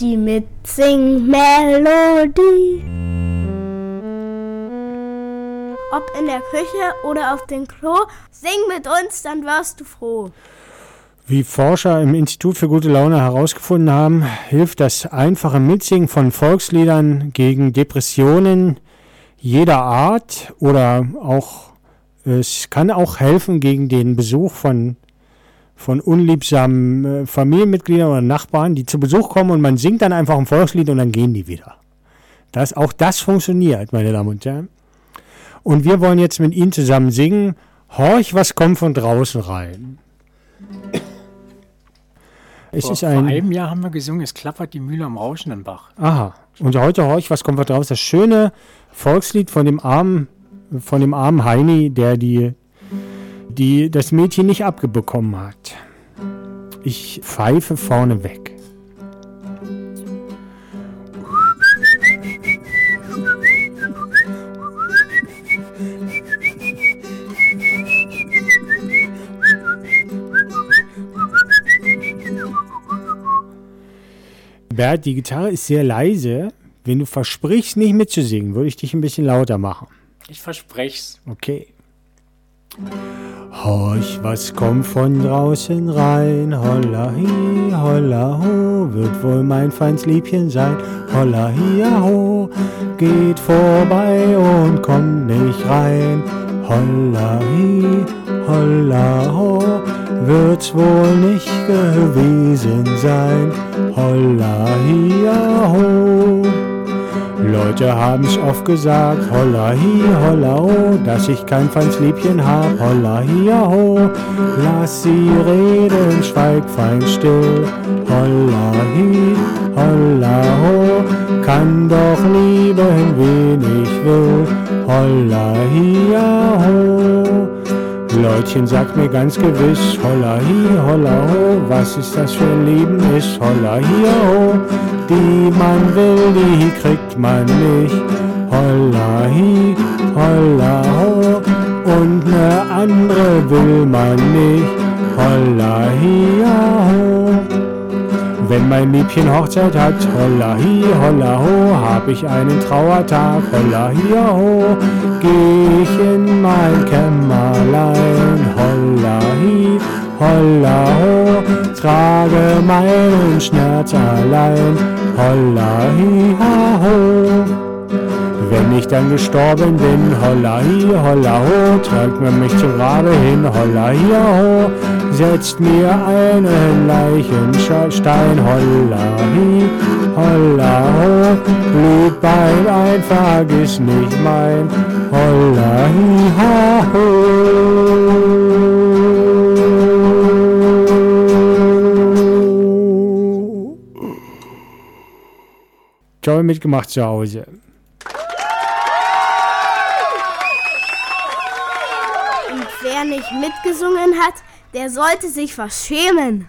Die Mitsing-Melodie. Ob in der Küche oder auf dem Klo, sing mit uns, dann wirst du froh. Wie Forscher im Institut für gute Laune herausgefunden haben, hilft das einfache Mitsingen von Volksliedern gegen Depressionen jeder Art oder auch es kann auch helfen gegen den Besuch von, von unliebsamen äh, Familienmitgliedern oder Nachbarn, die zu Besuch kommen und man singt dann einfach ein Volkslied und dann gehen die wieder. Das, auch das funktioniert, meine Damen und Herren. Und wir wollen jetzt mit Ihnen zusammen singen, Horch, was kommt von draußen rein. Es vor, ist ein, vor einem Jahr haben wir gesungen, es klappert die Mühle am rauschenden Bach. Aha. Und heute Horch, was kommt von draußen? Das schöne Volkslied von dem armen, von dem armen Heini, der die, die das Mädchen nicht abbekommen hat. Ich pfeife vorne weg. Bert, die Gitarre ist sehr leise. Wenn du versprichst, nicht mitzusingen, würde ich dich ein bisschen lauter machen. Ich versprech's. Okay. Horch, was kommt von draußen rein? Holla hi, holla ho, wird wohl mein feins Liebchen sein. Holla hi, ho, geht vorbei und kommt nicht rein. Holla hi, holla ho, wird's wohl nicht gewesen sein. Holla hi. Leute haben's oft gesagt, holla hi, holla ho, dass ich kein feins Liebchen hab, holla hi, ho. Lass sie reden, schweig fein still, holla hi, holla ho. Kann doch lieben, wen ich will, holla hi, ho. Leutchen, sagt mir ganz gewiss, holla hi, holla ho, was ist das für ein Leben ist, holla hi, ho. Die man will, die kriegt man nicht, holla hi, holla ho. Und ne andere will man nicht, holla hi, ho. Wenn mein Liebchen Hochzeit hat, holla hi, holla ho, hab ich einen Trauertag, holla hi, ho, geh ich in mein Kämmerlein, trage meinen Schmerz allein, holla hi, ho. Wenn ich dann gestorben bin, holla hi, holla ho, trägt man mich zum Grabe hin, holla hi, ho, setzt mir einen Leichenstein, holla hi, holla ho, Blutbein einfach ist nicht mein, holla hi, ha, ho. Toll mitgemacht zu Hause. wer nicht mitgesungen hat, der sollte sich was schämen.